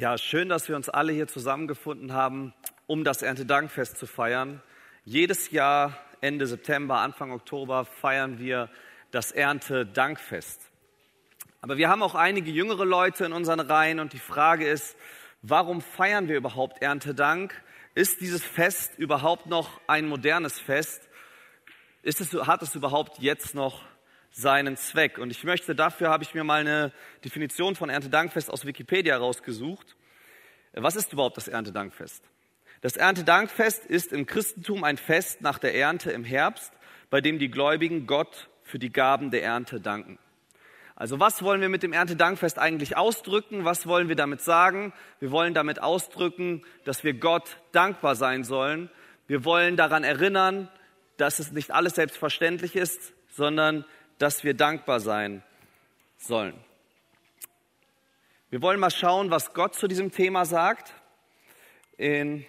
Ja, schön, dass wir uns alle hier zusammengefunden haben, um das Erntedankfest zu feiern. Jedes Jahr Ende September, Anfang Oktober feiern wir das Erntedankfest. Aber wir haben auch einige jüngere Leute in unseren Reihen und die Frage ist, warum feiern wir überhaupt Erntedank? Ist dieses Fest überhaupt noch ein modernes Fest? Ist es, hat es überhaupt jetzt noch seinen Zweck. Und ich möchte, dafür habe ich mir mal eine Definition von Erntedankfest aus Wikipedia rausgesucht. Was ist überhaupt das Erntedankfest? Das Erntedankfest ist im Christentum ein Fest nach der Ernte im Herbst, bei dem die Gläubigen Gott für die Gaben der Ernte danken. Also was wollen wir mit dem Erntedankfest eigentlich ausdrücken? Was wollen wir damit sagen? Wir wollen damit ausdrücken, dass wir Gott dankbar sein sollen. Wir wollen daran erinnern, dass es nicht alles selbstverständlich ist, sondern dass wir dankbar sein sollen. Wir wollen mal schauen, was Gott zu diesem Thema sagt. In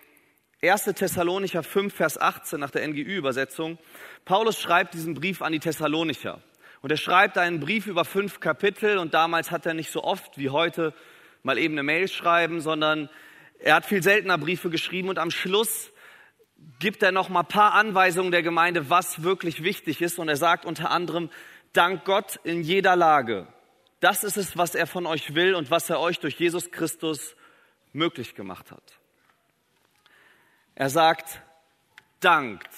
1. Thessalonicher 5, Vers 18 nach der NGÜ-Übersetzung. Paulus schreibt diesen Brief an die Thessalonicher. Und er schreibt einen Brief über fünf Kapitel und damals hat er nicht so oft wie heute mal eben eine Mail schreiben, sondern er hat viel seltener Briefe geschrieben und am Schluss gibt er noch mal paar Anweisungen der Gemeinde, was wirklich wichtig ist und er sagt unter anderem, Dank Gott in jeder Lage. Das ist es, was er von euch will und was er euch durch Jesus Christus möglich gemacht hat. Er sagt, dankt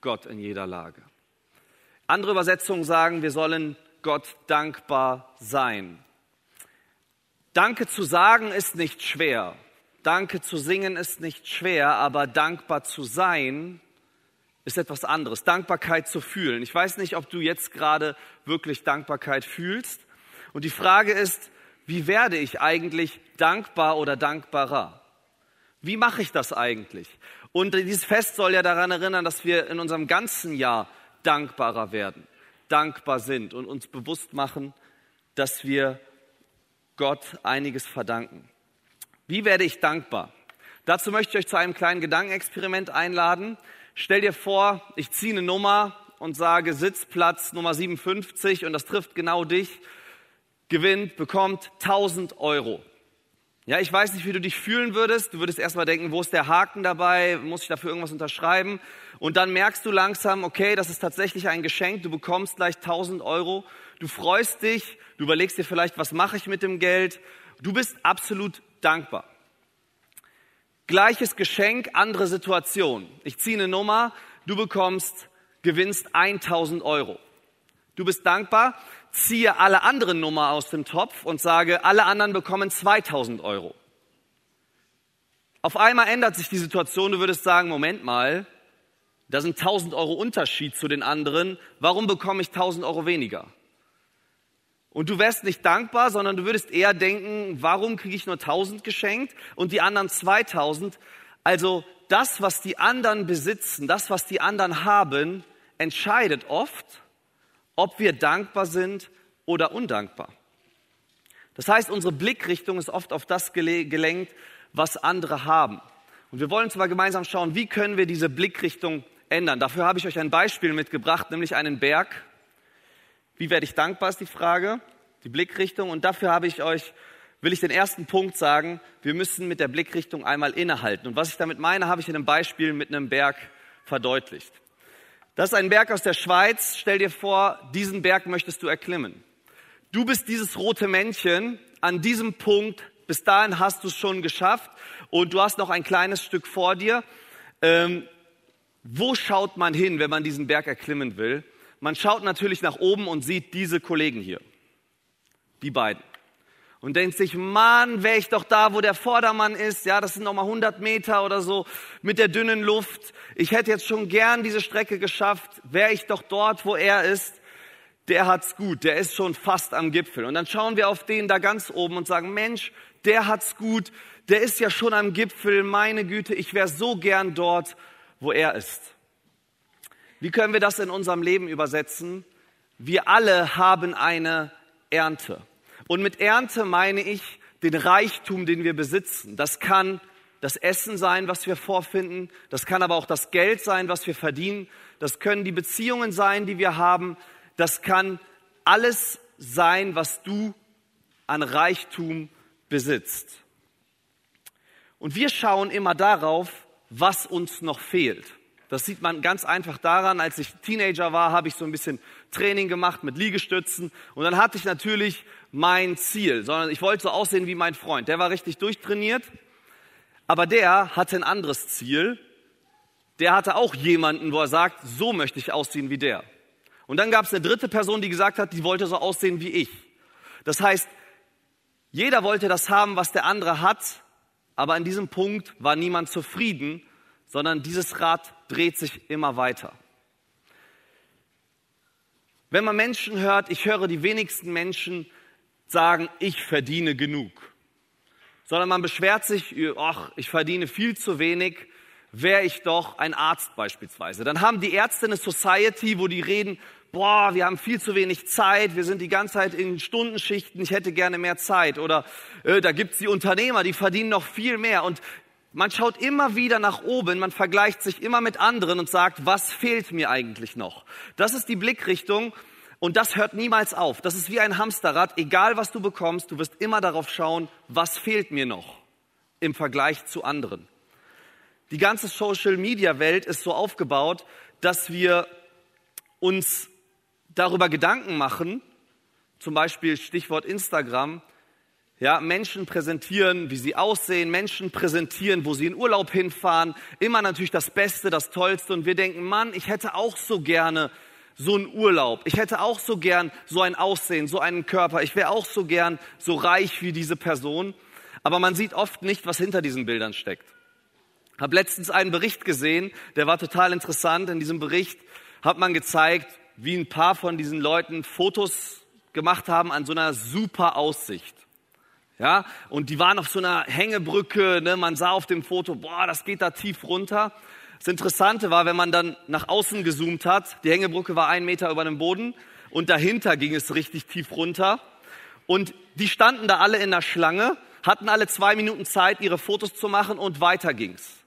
Gott in jeder Lage. Andere Übersetzungen sagen, wir sollen Gott dankbar sein. Danke zu sagen ist nicht schwer. Danke zu singen ist nicht schwer, aber dankbar zu sein ist etwas anderes. Dankbarkeit zu fühlen. Ich weiß nicht, ob du jetzt gerade wirklich Dankbarkeit fühlst. Und die Frage ist, wie werde ich eigentlich dankbar oder dankbarer? Wie mache ich das eigentlich? Und dieses Fest soll ja daran erinnern, dass wir in unserem ganzen Jahr dankbarer werden, dankbar sind und uns bewusst machen, dass wir Gott einiges verdanken. Wie werde ich dankbar? Dazu möchte ich euch zu einem kleinen Gedankenexperiment einladen. Stell dir vor, ich ziehe eine Nummer und sage Sitzplatz Nummer 57 und das trifft genau dich, gewinnt, bekommt 1000 Euro. Ja, ich weiß nicht, wie du dich fühlen würdest. Du würdest erstmal denken, wo ist der Haken dabei? Muss ich dafür irgendwas unterschreiben? Und dann merkst du langsam, okay, das ist tatsächlich ein Geschenk. Du bekommst gleich 1000 Euro. Du freust dich. Du überlegst dir vielleicht, was mache ich mit dem Geld? Du bist absolut dankbar. Gleiches Geschenk, andere Situation. Ich ziehe eine Nummer, du bekommst, gewinnst 1000 Euro. Du bist dankbar, ziehe alle anderen Nummer aus dem Topf und sage, alle anderen bekommen 2000 Euro. Auf einmal ändert sich die Situation, du würdest sagen, Moment mal, da sind 1000 Euro Unterschied zu den anderen, warum bekomme ich 1000 Euro weniger? Und du wärst nicht dankbar, sondern du würdest eher denken, warum kriege ich nur 1000 geschenkt und die anderen 2000? Also das, was die anderen besitzen, das, was die anderen haben, entscheidet oft, ob wir dankbar sind oder undankbar. Das heißt, unsere Blickrichtung ist oft auf das gelenkt, was andere haben. Und wir wollen zwar gemeinsam schauen, wie können wir diese Blickrichtung ändern. Dafür habe ich euch ein Beispiel mitgebracht, nämlich einen Berg, wie werde ich dankbar, ist die Frage, die Blickrichtung. Und dafür habe ich euch, will ich den ersten Punkt sagen, wir müssen mit der Blickrichtung einmal innehalten. Und was ich damit meine, habe ich in einem Beispiel mit einem Berg verdeutlicht. Das ist ein Berg aus der Schweiz. Stell dir vor, diesen Berg möchtest du erklimmen. Du bist dieses rote Männchen an diesem Punkt. Bis dahin hast du es schon geschafft und du hast noch ein kleines Stück vor dir. Ähm, wo schaut man hin, wenn man diesen Berg erklimmen will? Man schaut natürlich nach oben und sieht diese Kollegen hier. Die beiden. Und denkt sich, Mann, wäre ich doch da, wo der Vordermann ist. Ja, das sind nochmal 100 Meter oder so mit der dünnen Luft. Ich hätte jetzt schon gern diese Strecke geschafft. Wäre ich doch dort, wo er ist. Der hat's gut. Der ist schon fast am Gipfel. Und dann schauen wir auf den da ganz oben und sagen, Mensch, der hat's gut. Der ist ja schon am Gipfel. Meine Güte, ich wäre so gern dort, wo er ist. Wie können wir das in unserem Leben übersetzen? Wir alle haben eine Ernte. Und mit Ernte meine ich den Reichtum, den wir besitzen. Das kann das Essen sein, was wir vorfinden. Das kann aber auch das Geld sein, was wir verdienen. Das können die Beziehungen sein, die wir haben. Das kann alles sein, was du an Reichtum besitzt. Und wir schauen immer darauf, was uns noch fehlt. Das sieht man ganz einfach daran, als ich Teenager war, habe ich so ein bisschen Training gemacht mit Liegestützen und dann hatte ich natürlich mein Ziel, sondern ich wollte so aussehen wie mein Freund. Der war richtig durchtrainiert, aber der hatte ein anderes Ziel. Der hatte auch jemanden, wo er sagt, so möchte ich aussehen wie der. Und dann gab es eine dritte Person, die gesagt hat, die wollte so aussehen wie ich. Das heißt, jeder wollte das haben, was der andere hat, aber an diesem Punkt war niemand zufrieden, sondern dieses Rad dreht sich immer weiter. Wenn man Menschen hört, ich höre die wenigsten Menschen sagen, ich verdiene genug, sondern man beschwert sich, ach, ich verdiene viel zu wenig, wäre ich doch ein Arzt beispielsweise. Dann haben die Ärzte eine Society, wo die reden, boah, wir haben viel zu wenig Zeit, wir sind die ganze Zeit in Stundenschichten, ich hätte gerne mehr Zeit. Oder äh, da gibt's die Unternehmer, die verdienen noch viel mehr. Und man schaut immer wieder nach oben, man vergleicht sich immer mit anderen und sagt, was fehlt mir eigentlich noch? Das ist die Blickrichtung und das hört niemals auf. Das ist wie ein Hamsterrad. Egal was du bekommst, du wirst immer darauf schauen, was fehlt mir noch im Vergleich zu anderen. Die ganze Social-Media-Welt ist so aufgebaut, dass wir uns darüber Gedanken machen, zum Beispiel Stichwort Instagram, ja, Menschen präsentieren, wie sie aussehen, Menschen präsentieren, wo sie in Urlaub hinfahren, immer natürlich das Beste, das Tollste und wir denken, Mann, ich hätte auch so gerne so einen Urlaub. Ich hätte auch so gern so ein Aussehen, so einen Körper. Ich wäre auch so gern so reich wie diese Person. Aber man sieht oft nicht, was hinter diesen Bildern steckt. Hab letztens einen Bericht gesehen, der war total interessant. In diesem Bericht hat man gezeigt, wie ein paar von diesen Leuten Fotos gemacht haben an so einer super Aussicht. Ja, und die waren auf so einer Hängebrücke, ne, man sah auf dem Foto, boah, das geht da tief runter. Das Interessante war, wenn man dann nach außen gezoomt hat, die Hängebrücke war einen Meter über dem Boden und dahinter ging es richtig tief runter. Und die standen da alle in der Schlange, hatten alle zwei Minuten Zeit, ihre Fotos zu machen und weiter ging's.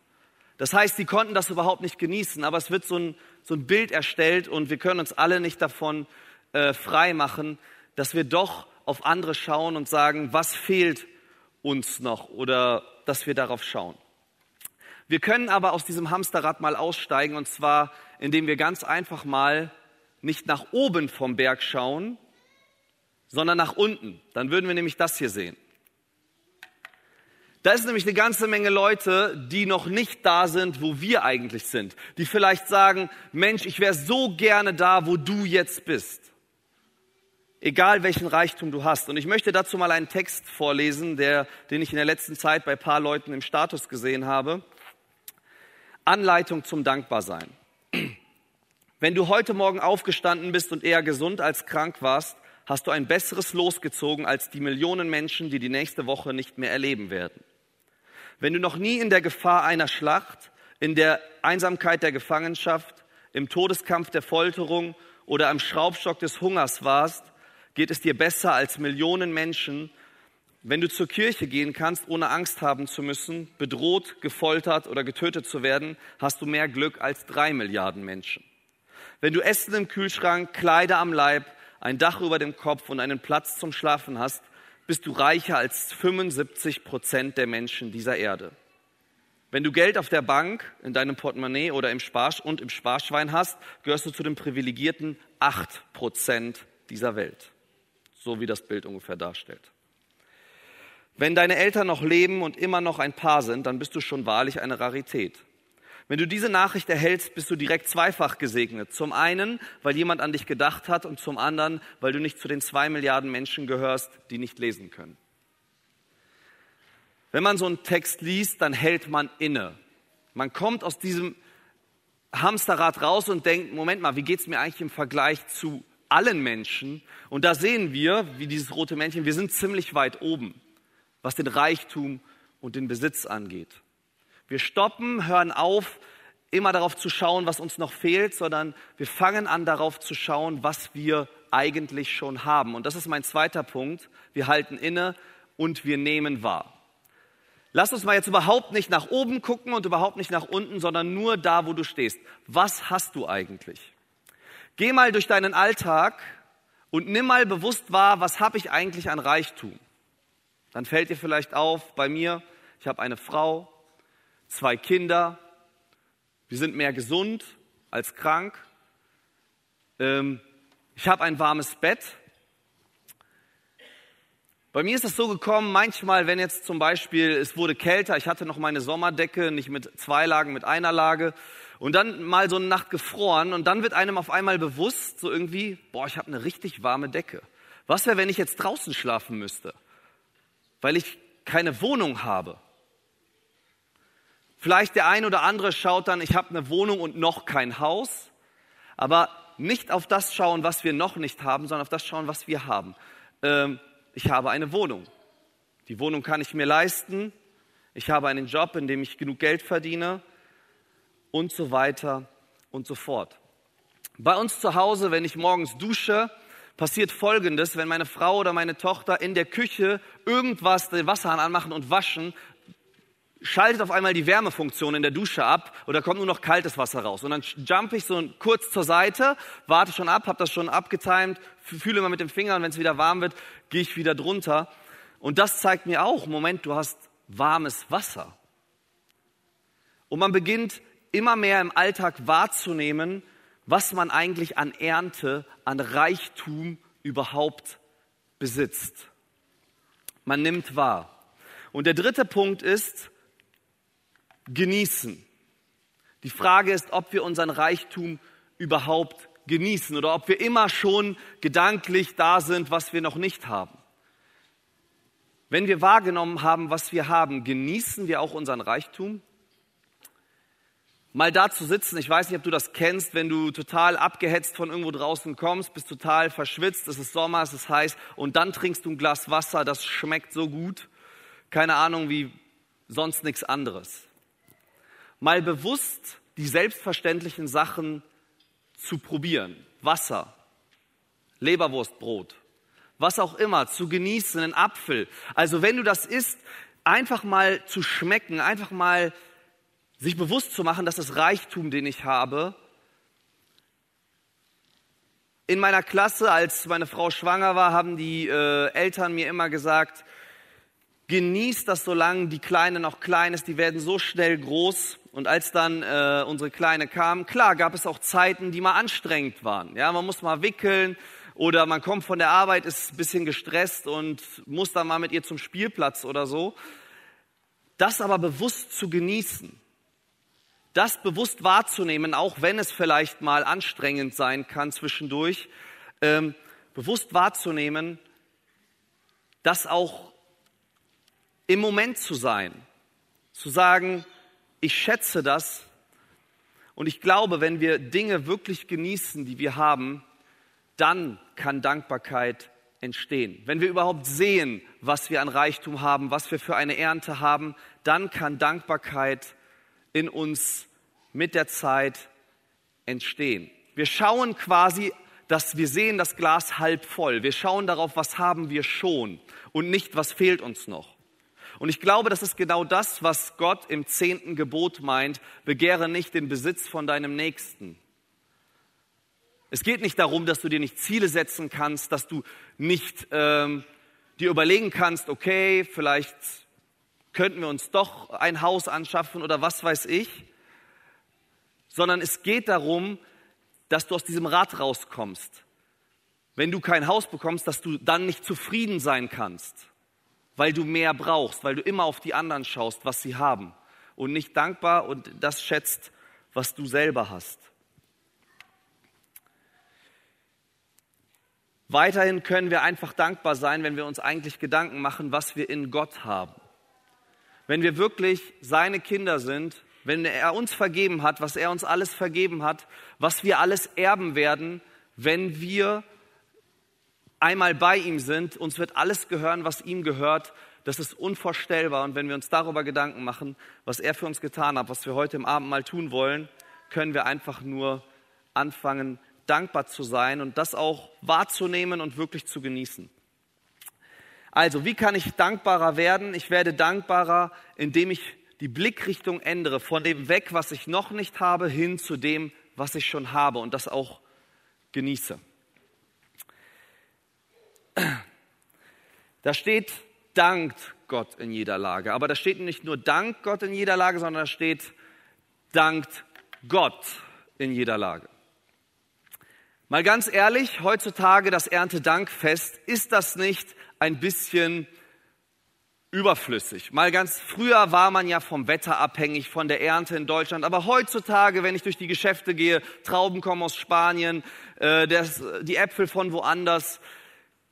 Das heißt, sie konnten das überhaupt nicht genießen, aber es wird so ein, so ein Bild erstellt und wir können uns alle nicht davon äh, frei machen, dass wir doch auf andere schauen und sagen, was fehlt uns noch oder dass wir darauf schauen. Wir können aber aus diesem Hamsterrad mal aussteigen und zwar, indem wir ganz einfach mal nicht nach oben vom Berg schauen, sondern nach unten. Dann würden wir nämlich das hier sehen. Da ist nämlich eine ganze Menge Leute, die noch nicht da sind, wo wir eigentlich sind. Die vielleicht sagen, Mensch, ich wäre so gerne da, wo du jetzt bist egal welchen Reichtum du hast. Und ich möchte dazu mal einen Text vorlesen, der, den ich in der letzten Zeit bei paar Leuten im Status gesehen habe. Anleitung zum Dankbarsein. Wenn du heute Morgen aufgestanden bist und eher gesund als krank warst, hast du ein besseres Los gezogen als die Millionen Menschen, die die nächste Woche nicht mehr erleben werden. Wenn du noch nie in der Gefahr einer Schlacht, in der Einsamkeit der Gefangenschaft, im Todeskampf der Folterung oder am Schraubstock des Hungers warst, geht es dir besser als Millionen Menschen, wenn du zur Kirche gehen kannst, ohne Angst haben zu müssen, bedroht, gefoltert oder getötet zu werden, hast du mehr Glück als drei Milliarden Menschen. Wenn du Essen im Kühlschrank, Kleider am Leib, ein Dach über dem Kopf und einen Platz zum Schlafen hast, bist du reicher als 75 Prozent der Menschen dieser Erde. Wenn du Geld auf der Bank, in deinem Portemonnaie oder im Spar und im Sparschwein hast, gehörst du zu den privilegierten 8 Prozent dieser Welt so wie das Bild ungefähr darstellt. Wenn deine Eltern noch leben und immer noch ein Paar sind, dann bist du schon wahrlich eine Rarität. Wenn du diese Nachricht erhältst, bist du direkt zweifach gesegnet. Zum einen, weil jemand an dich gedacht hat und zum anderen, weil du nicht zu den zwei Milliarden Menschen gehörst, die nicht lesen können. Wenn man so einen Text liest, dann hält man inne. Man kommt aus diesem Hamsterrad raus und denkt, Moment mal, wie geht's mir eigentlich im Vergleich zu allen Menschen. Und da sehen wir, wie dieses rote Männchen, wir sind ziemlich weit oben, was den Reichtum und den Besitz angeht. Wir stoppen, hören auf, immer darauf zu schauen, was uns noch fehlt, sondern wir fangen an darauf zu schauen, was wir eigentlich schon haben. Und das ist mein zweiter Punkt. Wir halten inne und wir nehmen wahr. Lass uns mal jetzt überhaupt nicht nach oben gucken und überhaupt nicht nach unten, sondern nur da, wo du stehst. Was hast du eigentlich? Geh mal durch deinen Alltag und nimm mal bewusst wahr, was habe ich eigentlich an Reichtum. Dann fällt dir vielleicht auf, bei mir, ich habe eine Frau, zwei Kinder. Wir sind mehr gesund als krank. Ähm, ich habe ein warmes Bett. Bei mir ist es so gekommen, manchmal, wenn jetzt zum Beispiel es wurde kälter, ich hatte noch meine Sommerdecke, nicht mit zwei Lagen, mit einer Lage, und dann mal so eine Nacht gefroren und dann wird einem auf einmal bewusst, so irgendwie, boah, ich habe eine richtig warme Decke. Was wäre, wenn ich jetzt draußen schlafen müsste, weil ich keine Wohnung habe? Vielleicht der ein oder andere schaut dann, ich habe eine Wohnung und noch kein Haus, aber nicht auf das schauen, was wir noch nicht haben, sondern auf das schauen, was wir haben. Ähm, ich habe eine Wohnung. Die Wohnung kann ich mir leisten. Ich habe einen Job, in dem ich genug Geld verdiene und so weiter und so fort. Bei uns zu Hause, wenn ich morgens dusche, passiert Folgendes, wenn meine Frau oder meine Tochter in der Küche irgendwas, den Wasserhahn anmachen und waschen, schaltet auf einmal die Wärmefunktion in der Dusche ab oder kommt nur noch kaltes Wasser raus. Und dann jump ich so kurz zur Seite, warte schon ab, habe das schon abgetimt, fühle mal mit dem Finger und wenn es wieder warm wird, gehe ich wieder drunter. Und das zeigt mir auch, Moment, du hast warmes Wasser. Und man beginnt immer mehr im Alltag wahrzunehmen, was man eigentlich an Ernte, an Reichtum überhaupt besitzt. Man nimmt wahr. Und der dritte Punkt ist, genießen. Die Frage ist, ob wir unseren Reichtum überhaupt genießen oder ob wir immer schon gedanklich da sind, was wir noch nicht haben. Wenn wir wahrgenommen haben, was wir haben, genießen wir auch unseren Reichtum? Mal da zu sitzen, ich weiß nicht, ob du das kennst, wenn du total abgehetzt von irgendwo draußen kommst, bist total verschwitzt, es ist Sommer, es ist heiß und dann trinkst du ein Glas Wasser, das schmeckt so gut, keine Ahnung wie sonst nichts anderes mal bewusst die selbstverständlichen Sachen zu probieren. Wasser, Leberwurstbrot, was auch immer, zu genießen, einen Apfel. Also wenn du das isst, einfach mal zu schmecken, einfach mal sich bewusst zu machen, dass das Reichtum, den ich habe, in meiner Klasse, als meine Frau schwanger war, haben die äh, Eltern mir immer gesagt, genieß das, solange die Kleine noch klein ist, die werden so schnell groß. Und als dann äh, unsere Kleine kam, klar, gab es auch Zeiten, die mal anstrengend waren. Ja, man muss mal wickeln oder man kommt von der Arbeit, ist ein bisschen gestresst und muss dann mal mit ihr zum Spielplatz oder so. Das aber bewusst zu genießen, das bewusst wahrzunehmen, auch wenn es vielleicht mal anstrengend sein kann zwischendurch, ähm, bewusst wahrzunehmen, das auch im Moment zu sein, zu sagen, ich schätze das und ich glaube, wenn wir Dinge wirklich genießen, die wir haben, dann kann Dankbarkeit entstehen. Wenn wir überhaupt sehen, was wir an Reichtum haben, was wir für eine Ernte haben, dann kann Dankbarkeit in uns mit der Zeit entstehen. Wir schauen quasi, dass wir sehen das Glas halb voll. Wir schauen darauf, was haben wir schon und nicht, was fehlt uns noch. Und ich glaube, das ist genau das, was Gott im zehnten Gebot meint. Begehre nicht den Besitz von deinem Nächsten. Es geht nicht darum, dass du dir nicht Ziele setzen kannst, dass du nicht ähm, dir überlegen kannst, okay, vielleicht könnten wir uns doch ein Haus anschaffen oder was weiß ich, sondern es geht darum, dass du aus diesem Rad rauskommst. Wenn du kein Haus bekommst, dass du dann nicht zufrieden sein kannst weil du mehr brauchst, weil du immer auf die anderen schaust, was sie haben und nicht dankbar und das schätzt, was du selber hast. Weiterhin können wir einfach dankbar sein, wenn wir uns eigentlich Gedanken machen, was wir in Gott haben. Wenn wir wirklich seine Kinder sind, wenn er uns vergeben hat, was er uns alles vergeben hat, was wir alles erben werden, wenn wir einmal bei ihm sind, uns wird alles gehören, was ihm gehört. Das ist unvorstellbar. Und wenn wir uns darüber Gedanken machen, was er für uns getan hat, was wir heute im Abend mal tun wollen, können wir einfach nur anfangen, dankbar zu sein und das auch wahrzunehmen und wirklich zu genießen. Also, wie kann ich dankbarer werden? Ich werde dankbarer, indem ich die Blickrichtung ändere, von dem weg, was ich noch nicht habe, hin zu dem, was ich schon habe und das auch genieße. Da steht, dankt Gott in jeder Lage. Aber da steht nicht nur Dank Gott in jeder Lage, sondern da steht dankt Gott in jeder Lage. Mal ganz ehrlich, heutzutage das Erntedankfest, ist das nicht ein bisschen überflüssig? Mal ganz früher war man ja vom Wetter abhängig, von der Ernte in Deutschland, aber heutzutage, wenn ich durch die Geschäfte gehe, Trauben kommen aus Spanien, äh, das, die Äpfel von woanders.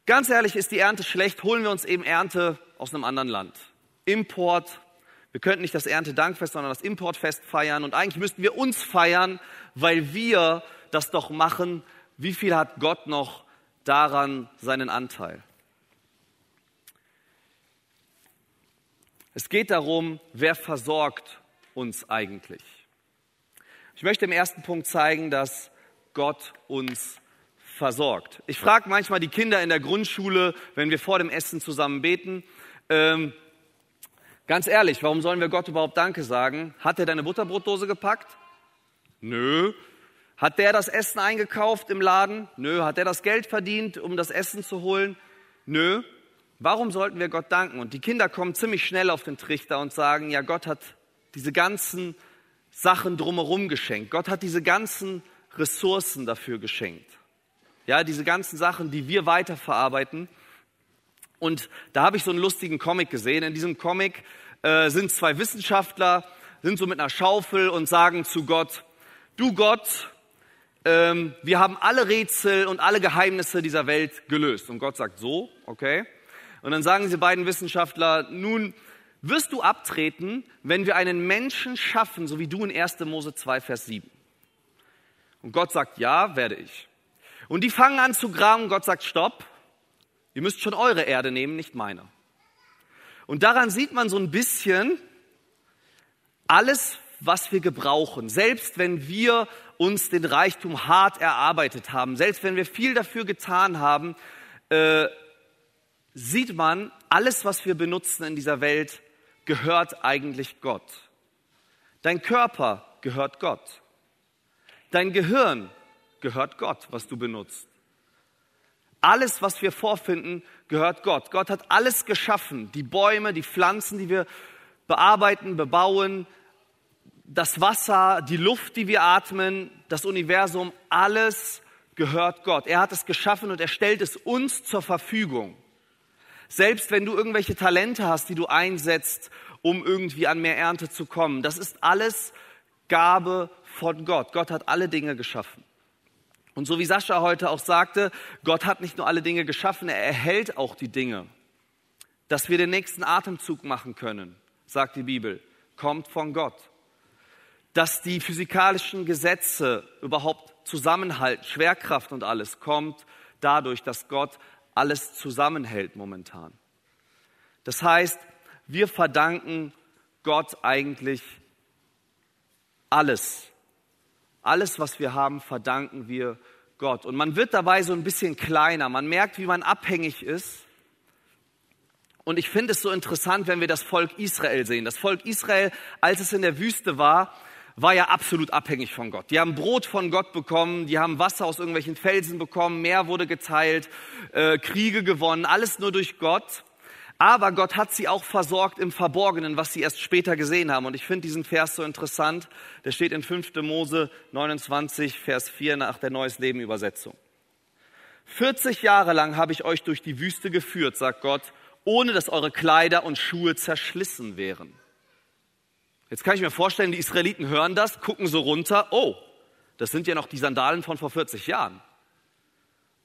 Ganz ehrlich, ist die Ernte schlecht, holen wir uns eben Ernte aus einem anderen Land. Import. Wir könnten nicht das Erntedankfest, sondern das Importfest feiern. Und eigentlich müssten wir uns feiern, weil wir das doch machen, wie viel hat Gott noch daran seinen Anteil? Es geht darum, wer versorgt uns eigentlich. Ich möchte im ersten Punkt zeigen, dass Gott uns versorgt. Ich frage manchmal die Kinder in der Grundschule, wenn wir vor dem Essen zusammen beten, ähm, ganz ehrlich, warum sollen wir Gott überhaupt Danke sagen? Hat er deine Butterbrotdose gepackt? Nö. Hat der das Essen eingekauft im Laden? Nö. Hat der das Geld verdient, um das Essen zu holen? Nö. Warum sollten wir Gott danken? Und die Kinder kommen ziemlich schnell auf den Trichter und sagen, ja, Gott hat diese ganzen Sachen drumherum geschenkt. Gott hat diese ganzen Ressourcen dafür geschenkt. Ja, diese ganzen Sachen, die wir weiterverarbeiten. Und da habe ich so einen lustigen Comic gesehen. In diesem Comic äh, sind zwei Wissenschaftler, sind so mit einer Schaufel und sagen zu Gott, du Gott, ähm, wir haben alle Rätsel und alle Geheimnisse dieser Welt gelöst. Und Gott sagt so, okay. Und dann sagen sie beiden Wissenschaftler, nun wirst du abtreten, wenn wir einen Menschen schaffen, so wie du in 1. Mose 2, Vers 7. Und Gott sagt, ja, werde ich. Und die fangen an zu graben Gott sagt, stopp, ihr müsst schon eure Erde nehmen, nicht meine. Und daran sieht man so ein bisschen alles, was wir gebrauchen. Selbst wenn wir uns den Reichtum hart erarbeitet haben, selbst wenn wir viel dafür getan haben, äh, sieht man, alles, was wir benutzen in dieser Welt, gehört eigentlich Gott. Dein Körper gehört Gott. Dein Gehirn gehört Gott, was du benutzt. Alles, was wir vorfinden, gehört Gott. Gott hat alles geschaffen. Die Bäume, die Pflanzen, die wir bearbeiten, bebauen, das Wasser, die Luft, die wir atmen, das Universum, alles gehört Gott. Er hat es geschaffen und er stellt es uns zur Verfügung. Selbst wenn du irgendwelche Talente hast, die du einsetzt, um irgendwie an mehr Ernte zu kommen, das ist alles Gabe von Gott. Gott hat alle Dinge geschaffen. Und so wie Sascha heute auch sagte, Gott hat nicht nur alle Dinge geschaffen, er erhält auch die Dinge. Dass wir den nächsten Atemzug machen können, sagt die Bibel, kommt von Gott dass die physikalischen Gesetze überhaupt zusammenhalten, Schwerkraft und alles, kommt dadurch, dass Gott alles zusammenhält momentan. Das heißt, wir verdanken Gott eigentlich alles. Alles, was wir haben, verdanken wir Gott. Und man wird dabei so ein bisschen kleiner. Man merkt, wie man abhängig ist. Und ich finde es so interessant, wenn wir das Volk Israel sehen. Das Volk Israel, als es in der Wüste war, war ja absolut abhängig von Gott. Die haben Brot von Gott bekommen, die haben Wasser aus irgendwelchen Felsen bekommen, Meer wurde geteilt, äh, Kriege gewonnen, alles nur durch Gott. Aber Gott hat sie auch versorgt im Verborgenen, was sie erst später gesehen haben. Und ich finde diesen Vers so interessant. Der steht in 5. Mose 29, Vers 4 nach der Neues Leben Übersetzung. 40 Jahre lang habe ich euch durch die Wüste geführt, sagt Gott, ohne dass eure Kleider und Schuhe zerschlissen wären. Jetzt kann ich mir vorstellen, die Israeliten hören das, gucken so runter, oh, das sind ja noch die Sandalen von vor 40 Jahren.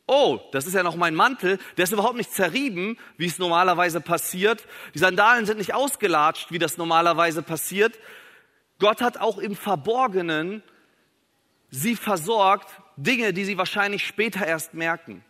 Oh, das ist ja noch mein Mantel, der ist überhaupt nicht zerrieben, wie es normalerweise passiert. Die Sandalen sind nicht ausgelatscht, wie das normalerweise passiert. Gott hat auch im Verborgenen sie versorgt, Dinge, die sie wahrscheinlich später erst merken,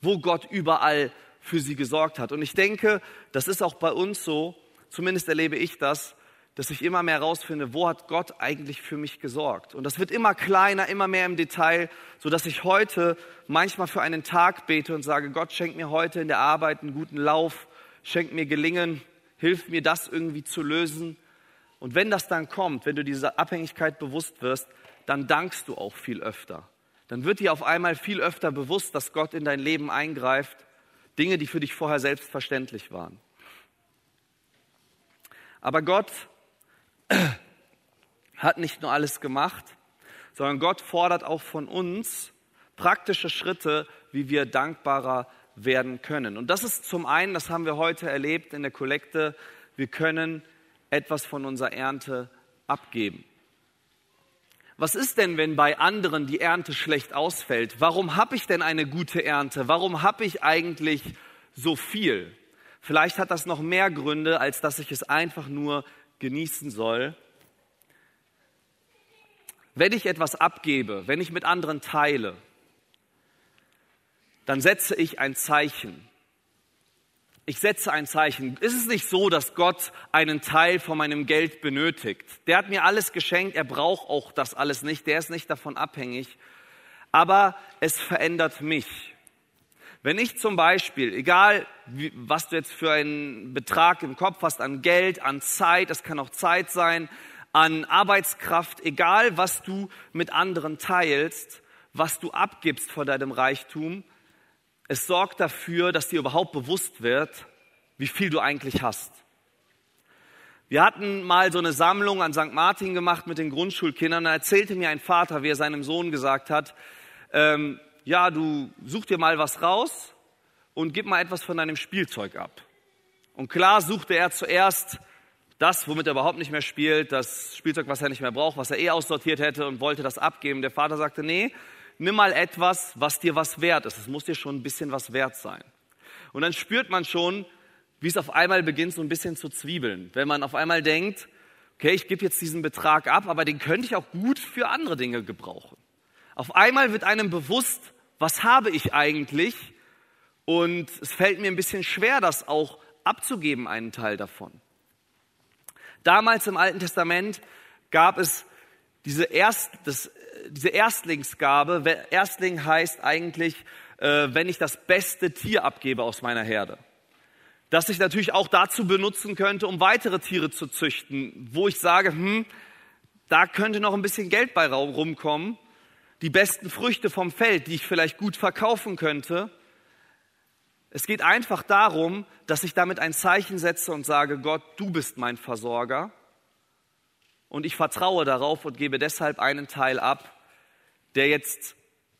wo Gott überall für sie gesorgt hat. Und ich denke, das ist auch bei uns so, zumindest erlebe ich das, dass ich immer mehr herausfinde, wo hat Gott eigentlich für mich gesorgt. Und das wird immer kleiner, immer mehr im Detail, so dass ich heute manchmal für einen Tag bete und sage, Gott schenkt mir heute in der Arbeit einen guten Lauf, schenkt mir Gelingen, hilft mir das irgendwie zu lösen. Und wenn das dann kommt, wenn du dieser Abhängigkeit bewusst wirst, dann dankst du auch viel öfter. Dann wird dir auf einmal viel öfter bewusst, dass Gott in dein Leben eingreift, Dinge, die für dich vorher selbstverständlich waren. Aber Gott hat nicht nur alles gemacht, sondern Gott fordert auch von uns praktische Schritte, wie wir dankbarer werden können. Und das ist zum einen, das haben wir heute erlebt in der Kollekte, wir können etwas von unserer Ernte abgeben. Was ist denn, wenn bei anderen die Ernte schlecht ausfällt? Warum habe ich denn eine gute Ernte? Warum habe ich eigentlich so viel? Vielleicht hat das noch mehr Gründe, als dass ich es einfach nur genießen soll. Wenn ich etwas abgebe, wenn ich mit anderen teile, dann setze ich ein Zeichen. Ich setze ein Zeichen. Ist es nicht so, dass Gott einen Teil von meinem Geld benötigt? Der hat mir alles geschenkt, er braucht auch das alles nicht, der ist nicht davon abhängig. Aber es verändert mich. Wenn ich zum Beispiel, egal was du jetzt für einen Betrag im Kopf hast an Geld, an Zeit, es kann auch Zeit sein, an Arbeitskraft, egal was du mit anderen teilst, was du abgibst von deinem Reichtum, es sorgt dafür, dass dir überhaupt bewusst wird, wie viel du eigentlich hast. Wir hatten mal so eine Sammlung an St. Martin gemacht mit den Grundschulkindern. Da erzählte mir ein Vater, wie er seinem Sohn gesagt hat, ähm, ja, du such dir mal was raus und gib mal etwas von deinem Spielzeug ab. Und klar suchte er zuerst das, womit er überhaupt nicht mehr spielt, das Spielzeug, was er nicht mehr braucht, was er eh aussortiert hätte und wollte das abgeben. Der Vater sagte, nee, nimm mal etwas, was dir was wert ist. Es muss dir schon ein bisschen was wert sein. Und dann spürt man schon, wie es auf einmal beginnt, so ein bisschen zu zwiebeln. Wenn man auf einmal denkt, okay, ich gebe jetzt diesen Betrag ab, aber den könnte ich auch gut für andere Dinge gebrauchen. Auf einmal wird einem bewusst, was habe ich eigentlich? Und es fällt mir ein bisschen schwer, das auch abzugeben, einen Teil davon. Damals im Alten Testament gab es diese, Erst, das, diese Erstlingsgabe. Erstling heißt eigentlich, äh, wenn ich das beste Tier abgebe aus meiner Herde. Das ich natürlich auch dazu benutzen könnte, um weitere Tiere zu züchten, wo ich sage, hm, da könnte noch ein bisschen Geld bei rumkommen. Die besten Früchte vom Feld, die ich vielleicht gut verkaufen könnte. Es geht einfach darum, dass ich damit ein Zeichen setze und sage, Gott, du bist mein Versorger. Und ich vertraue darauf und gebe deshalb einen Teil ab, der jetzt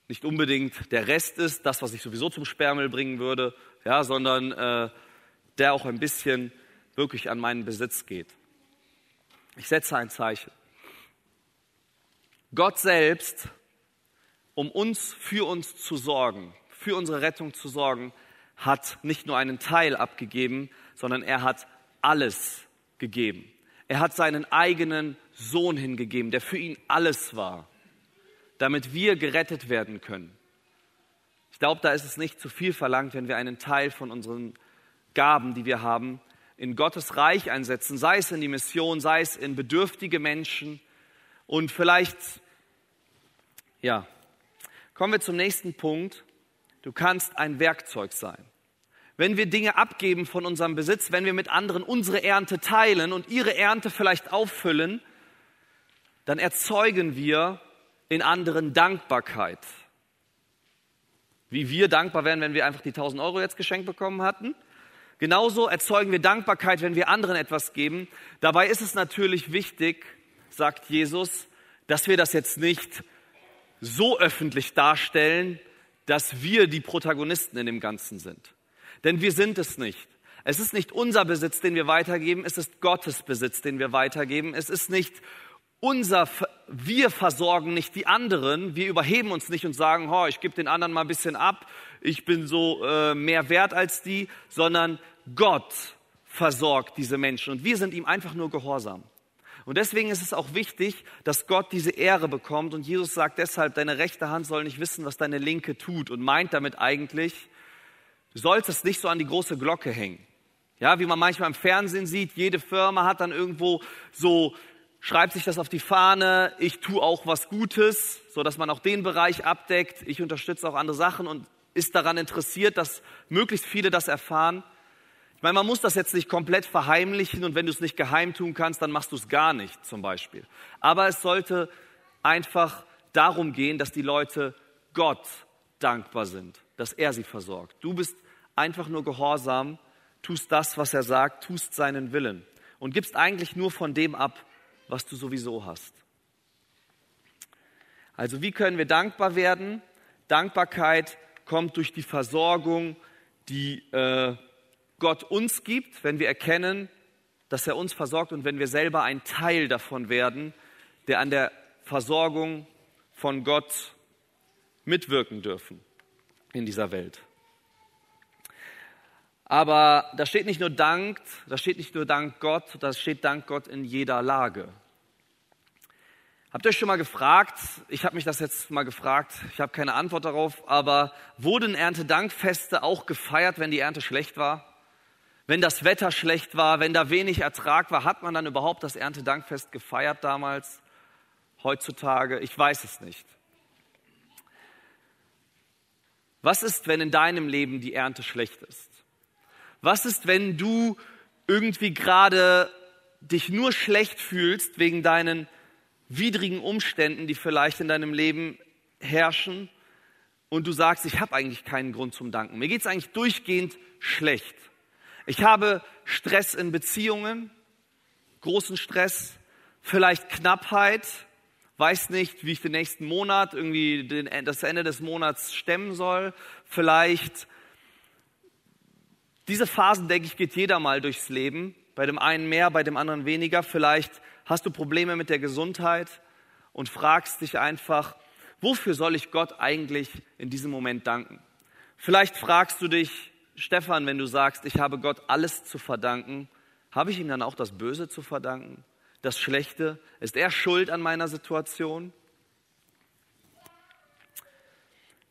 nicht unbedingt der Rest ist, das, was ich sowieso zum Sperrmüll bringen würde, ja, sondern äh, der auch ein bisschen wirklich an meinen Besitz geht. Ich setze ein Zeichen. Gott selbst, um uns, für uns zu sorgen, für unsere Rettung zu sorgen, hat nicht nur einen Teil abgegeben, sondern er hat alles gegeben. Er hat seinen eigenen Sohn hingegeben, der für ihn alles war, damit wir gerettet werden können. Ich glaube, da ist es nicht zu viel verlangt, wenn wir einen Teil von unseren Gaben, die wir haben, in Gottes Reich einsetzen, sei es in die Mission, sei es in bedürftige Menschen. Und vielleicht, ja, kommen wir zum nächsten Punkt. Du kannst ein Werkzeug sein. Wenn wir Dinge abgeben von unserem Besitz, wenn wir mit anderen unsere Ernte teilen und ihre Ernte vielleicht auffüllen, dann erzeugen wir in anderen Dankbarkeit. Wie wir dankbar wären, wenn wir einfach die 1000 Euro jetzt geschenkt bekommen hatten. Genauso erzeugen wir Dankbarkeit, wenn wir anderen etwas geben. Dabei ist es natürlich wichtig, sagt Jesus, dass wir das jetzt nicht so öffentlich darstellen, dass wir die Protagonisten in dem Ganzen sind. Denn wir sind es nicht. Es ist nicht unser Besitz, den wir weitergeben, es ist Gottes Besitz, den wir weitergeben. Es ist nicht unser, wir versorgen nicht die anderen, wir überheben uns nicht und sagen, oh, ich gebe den anderen mal ein bisschen ab, ich bin so äh, mehr wert als die, sondern Gott versorgt diese Menschen und wir sind ihm einfach nur gehorsam. Und deswegen ist es auch wichtig, dass Gott diese Ehre bekommt. Und Jesus sagt deshalb, deine rechte Hand soll nicht wissen, was deine linke tut. Und meint damit eigentlich, du sollst es nicht so an die große Glocke hängen. Ja, wie man manchmal im Fernsehen sieht, jede Firma hat dann irgendwo so, schreibt sich das auf die Fahne, ich tue auch was Gutes, so dass man auch den Bereich abdeckt. Ich unterstütze auch andere Sachen und ist daran interessiert, dass möglichst viele das erfahren. Ich meine, man muss das jetzt nicht komplett verheimlichen und wenn du es nicht geheim tun kannst, dann machst du es gar nicht zum Beispiel. Aber es sollte einfach darum gehen, dass die Leute Gott dankbar sind, dass er sie versorgt. Du bist einfach nur gehorsam, tust das, was er sagt, tust seinen Willen. und gibst eigentlich nur von dem ab, was du sowieso hast. Also wie können wir dankbar werden? Dankbarkeit kommt durch die Versorgung, die äh, Gott uns gibt, wenn wir erkennen, dass er uns versorgt und wenn wir selber ein Teil davon werden, der an der Versorgung von Gott mitwirken dürfen in dieser Welt. Aber da steht nicht nur Dank, da steht nicht nur Dank Gott, da steht Dank Gott in jeder Lage. Habt ihr euch schon mal gefragt, ich habe mich das jetzt mal gefragt, ich habe keine Antwort darauf, aber wurden Erntedankfeste auch gefeiert, wenn die Ernte schlecht war? Wenn das Wetter schlecht war, wenn da wenig Ertrag war, hat man dann überhaupt das Erntedankfest gefeiert damals? Heutzutage? Ich weiß es nicht. Was ist, wenn in deinem Leben die Ernte schlecht ist? Was ist, wenn du irgendwie gerade dich nur schlecht fühlst wegen deinen widrigen Umständen, die vielleicht in deinem Leben herrschen und du sagst, ich habe eigentlich keinen Grund zum Danken. Mir geht es eigentlich durchgehend schlecht. Ich habe Stress in Beziehungen, großen Stress, vielleicht Knappheit, weiß nicht, wie ich den nächsten Monat, irgendwie den, das Ende des Monats stemmen soll, vielleicht diese Phasen, denke ich, geht jeder mal durchs Leben. Bei dem einen mehr, bei dem anderen weniger. Vielleicht hast du Probleme mit der Gesundheit und fragst dich einfach, wofür soll ich Gott eigentlich in diesem Moment danken? Vielleicht fragst du dich, Stefan, wenn du sagst, ich habe Gott alles zu verdanken, habe ich ihm dann auch das Böse zu verdanken? Das Schlechte? Ist er schuld an meiner Situation?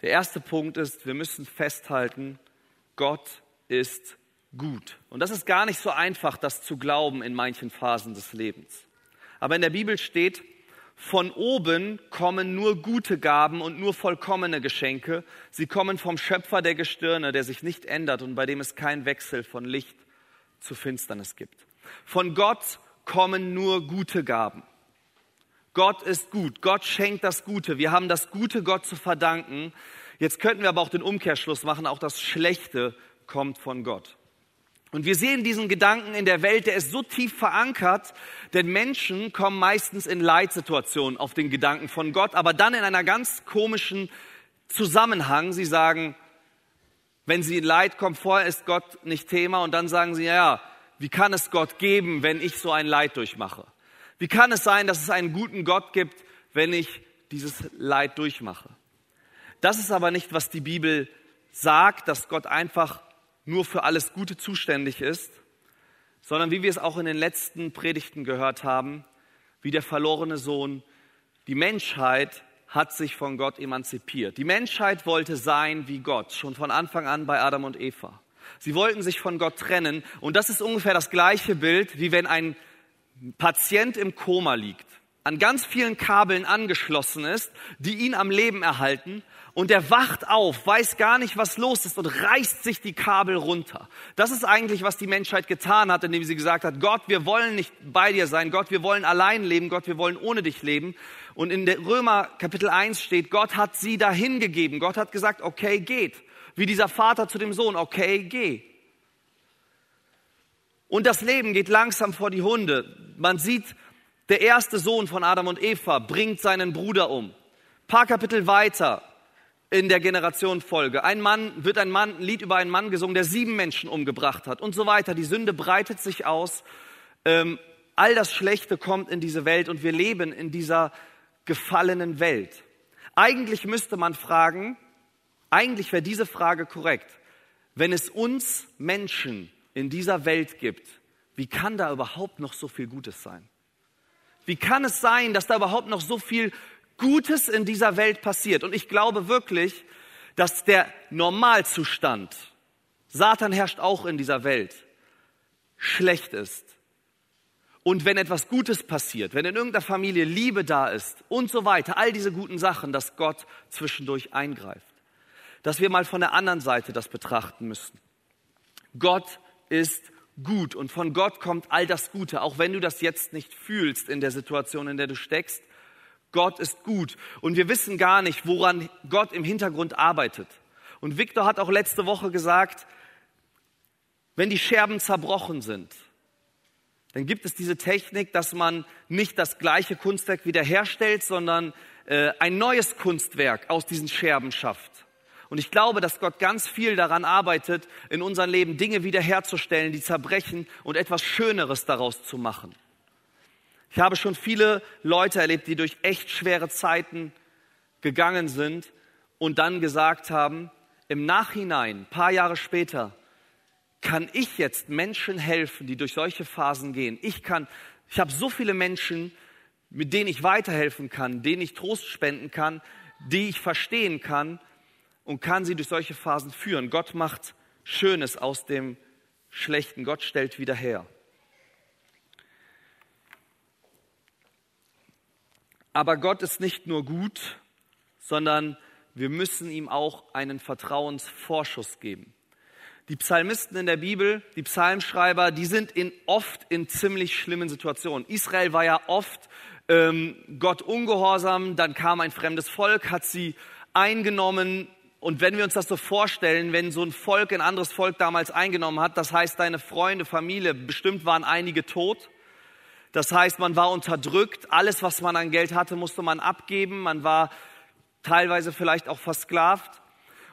Der erste Punkt ist, wir müssen festhalten, Gott ist gut. Und das ist gar nicht so einfach, das zu glauben in manchen Phasen des Lebens. Aber in der Bibel steht, von oben kommen nur gute Gaben und nur vollkommene Geschenke. Sie kommen vom Schöpfer der Gestirne, der sich nicht ändert und bei dem es keinen Wechsel von Licht zu Finsternis gibt. Von Gott kommen nur gute Gaben. Gott ist gut. Gott schenkt das Gute. Wir haben das Gute Gott zu verdanken. Jetzt könnten wir aber auch den Umkehrschluss machen. Auch das Schlechte kommt von Gott. Und wir sehen diesen Gedanken in der Welt, der ist so tief verankert, denn Menschen kommen meistens in Leitsituationen auf den Gedanken von Gott, aber dann in einer ganz komischen Zusammenhang. Sie sagen, wenn sie in Leid kommen, vorher ist Gott nicht Thema und dann sagen sie, ja, wie kann es Gott geben, wenn ich so ein Leid durchmache? Wie kann es sein, dass es einen guten Gott gibt, wenn ich dieses Leid durchmache? Das ist aber nicht, was die Bibel sagt, dass Gott einfach nur für alles Gute zuständig ist, sondern wie wir es auch in den letzten Predigten gehört haben, wie der verlorene Sohn, die Menschheit hat sich von Gott emanzipiert. Die Menschheit wollte sein wie Gott, schon von Anfang an bei Adam und Eva. Sie wollten sich von Gott trennen und das ist ungefähr das gleiche Bild, wie wenn ein Patient im Koma liegt, an ganz vielen Kabeln angeschlossen ist, die ihn am Leben erhalten und er wacht auf, weiß gar nicht, was los ist und reißt sich die Kabel runter. Das ist eigentlich, was die Menschheit getan hat, indem sie gesagt hat, Gott, wir wollen nicht bei dir sein, Gott, wir wollen allein leben, Gott, wir wollen ohne dich leben. Und in der Römer Kapitel 1 steht, Gott hat sie dahin gegeben. Gott hat gesagt, okay, geht. Wie dieser Vater zu dem Sohn, okay, geh. Und das Leben geht langsam vor die Hunde. Man sieht, der erste Sohn von Adam und Eva bringt seinen Bruder um. Ein paar Kapitel weiter in der Generationenfolge. Ein Mann, wird ein Mann, ein Lied über einen Mann gesungen, der sieben Menschen umgebracht hat und so weiter. Die Sünde breitet sich aus. Ähm, all das Schlechte kommt in diese Welt und wir leben in dieser gefallenen Welt. Eigentlich müsste man fragen, eigentlich wäre diese Frage korrekt. Wenn es uns Menschen in dieser Welt gibt, wie kann da überhaupt noch so viel Gutes sein? Wie kann es sein, dass da überhaupt noch so viel Gutes in dieser Welt passiert. Und ich glaube wirklich, dass der Normalzustand, Satan herrscht auch in dieser Welt, schlecht ist. Und wenn etwas Gutes passiert, wenn in irgendeiner Familie Liebe da ist und so weiter, all diese guten Sachen, dass Gott zwischendurch eingreift. Dass wir mal von der anderen Seite das betrachten müssen. Gott ist gut und von Gott kommt all das Gute, auch wenn du das jetzt nicht fühlst in der Situation, in der du steckst. Gott ist gut. Und wir wissen gar nicht, woran Gott im Hintergrund arbeitet. Und Victor hat auch letzte Woche gesagt, wenn die Scherben zerbrochen sind, dann gibt es diese Technik, dass man nicht das gleiche Kunstwerk wiederherstellt, sondern äh, ein neues Kunstwerk aus diesen Scherben schafft. Und ich glaube, dass Gott ganz viel daran arbeitet, in unserem Leben Dinge wiederherzustellen, die zerbrechen und etwas Schöneres daraus zu machen. Ich habe schon viele Leute erlebt, die durch echt schwere Zeiten gegangen sind und dann gesagt haben, im Nachhinein, ein paar Jahre später, kann ich jetzt Menschen helfen, die durch solche Phasen gehen. Ich kann, ich habe so viele Menschen, mit denen ich weiterhelfen kann, denen ich Trost spenden kann, die ich verstehen kann und kann sie durch solche Phasen führen. Gott macht Schönes aus dem Schlechten. Gott stellt wieder her. Aber Gott ist nicht nur gut, sondern wir müssen ihm auch einen Vertrauensvorschuss geben. Die Psalmisten in der Bibel, die Psalmschreiber, die sind in, oft in ziemlich schlimmen Situationen. Israel war ja oft ähm, Gott ungehorsam, dann kam ein fremdes Volk, hat sie eingenommen. Und wenn wir uns das so vorstellen, wenn so ein Volk ein anderes Volk damals eingenommen hat, das heißt, deine Freunde, Familie, bestimmt waren einige tot. Das heißt, man war unterdrückt, alles, was man an Geld hatte, musste man abgeben, man war teilweise vielleicht auch versklavt.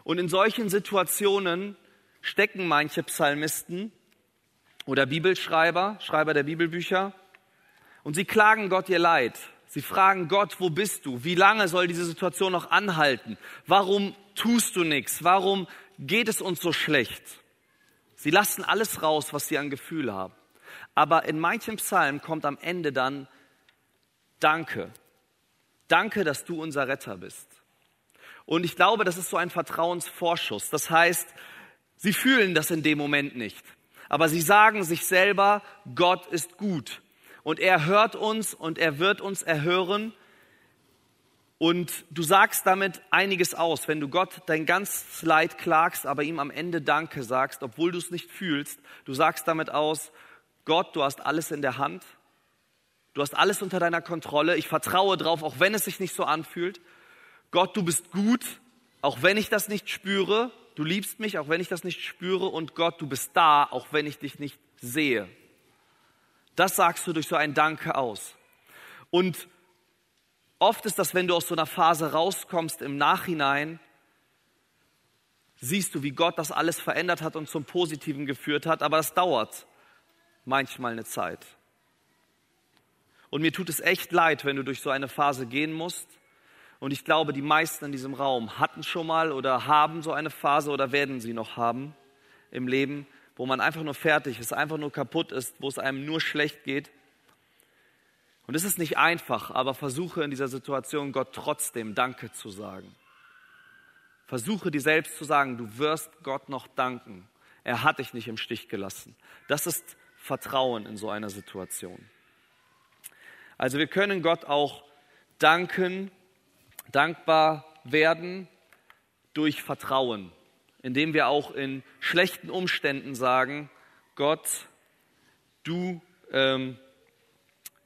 Und in solchen Situationen stecken manche Psalmisten oder Bibelschreiber, Schreiber der Bibelbücher, und sie klagen Gott ihr Leid. Sie fragen Gott, wo bist du? Wie lange soll diese Situation noch anhalten? Warum tust du nichts? Warum geht es uns so schlecht? Sie lassen alles raus, was sie an Gefühl haben. Aber in manchem Psalm kommt am Ende dann Danke. Danke, dass du unser Retter bist. Und ich glaube, das ist so ein Vertrauensvorschuss. Das heißt, Sie fühlen das in dem Moment nicht. Aber sie sagen sich selber, Gott ist gut. Und er hört uns und er wird uns erhören. Und du sagst damit einiges aus, wenn du Gott dein ganzes Leid klagst, aber ihm am Ende Danke sagst, obwohl du es nicht fühlst. Du sagst damit aus, Gott, du hast alles in der Hand. Du hast alles unter deiner Kontrolle. Ich vertraue drauf, auch wenn es sich nicht so anfühlt. Gott, du bist gut, auch wenn ich das nicht spüre du liebst mich, auch wenn ich das nicht spüre, und Gott, du bist da, auch wenn ich dich nicht sehe. Das sagst du durch so ein Danke aus. Und oft ist das, wenn du aus so einer Phase rauskommst im Nachhinein, siehst du, wie Gott das alles verändert hat und zum Positiven geführt hat, aber das dauert manchmal eine Zeit. Und mir tut es echt leid, wenn du durch so eine Phase gehen musst und ich glaube, die meisten in diesem Raum hatten schon mal oder haben so eine Phase oder werden sie noch haben im Leben, wo man einfach nur fertig ist, einfach nur kaputt ist, wo es einem nur schlecht geht. Und es ist nicht einfach, aber versuche in dieser Situation Gott trotzdem Danke zu sagen. Versuche dir selbst zu sagen, du wirst Gott noch danken. Er hat dich nicht im Stich gelassen. Das ist Vertrauen in so einer Situation. Also wir können Gott auch danken dankbar werden durch Vertrauen, indem wir auch in schlechten Umständen sagen, Gott, du ähm,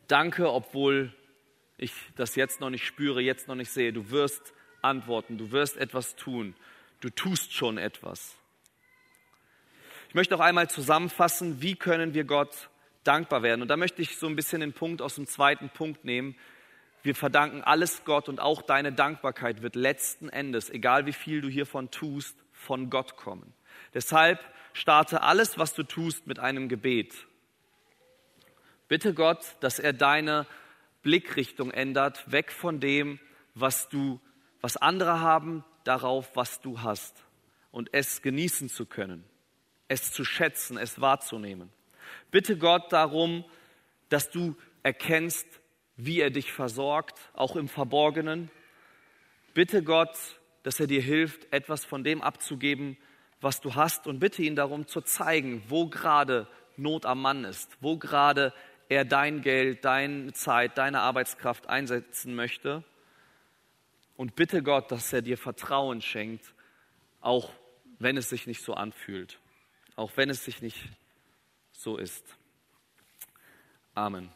danke, obwohl ich das jetzt noch nicht spüre, jetzt noch nicht sehe. Du wirst antworten, du wirst etwas tun, du tust schon etwas. Ich möchte auch einmal zusammenfassen, wie können wir Gott dankbar werden. Und da möchte ich so ein bisschen den Punkt aus dem zweiten Punkt nehmen, wir verdanken alles Gott und auch deine Dankbarkeit wird letzten Endes, egal wie viel du hiervon tust, von Gott kommen. Deshalb starte alles, was du tust, mit einem Gebet. Bitte Gott, dass er deine Blickrichtung ändert, weg von dem, was du, was andere haben, darauf, was du hast und es genießen zu können, es zu schätzen, es wahrzunehmen. Bitte Gott darum, dass du erkennst, wie er dich versorgt, auch im Verborgenen. Bitte Gott, dass er dir hilft, etwas von dem abzugeben, was du hast und bitte ihn darum zu zeigen, wo gerade Not am Mann ist, wo gerade er dein Geld, deine Zeit, deine Arbeitskraft einsetzen möchte. Und bitte Gott, dass er dir Vertrauen schenkt, auch wenn es sich nicht so anfühlt, auch wenn es sich nicht so ist. Amen.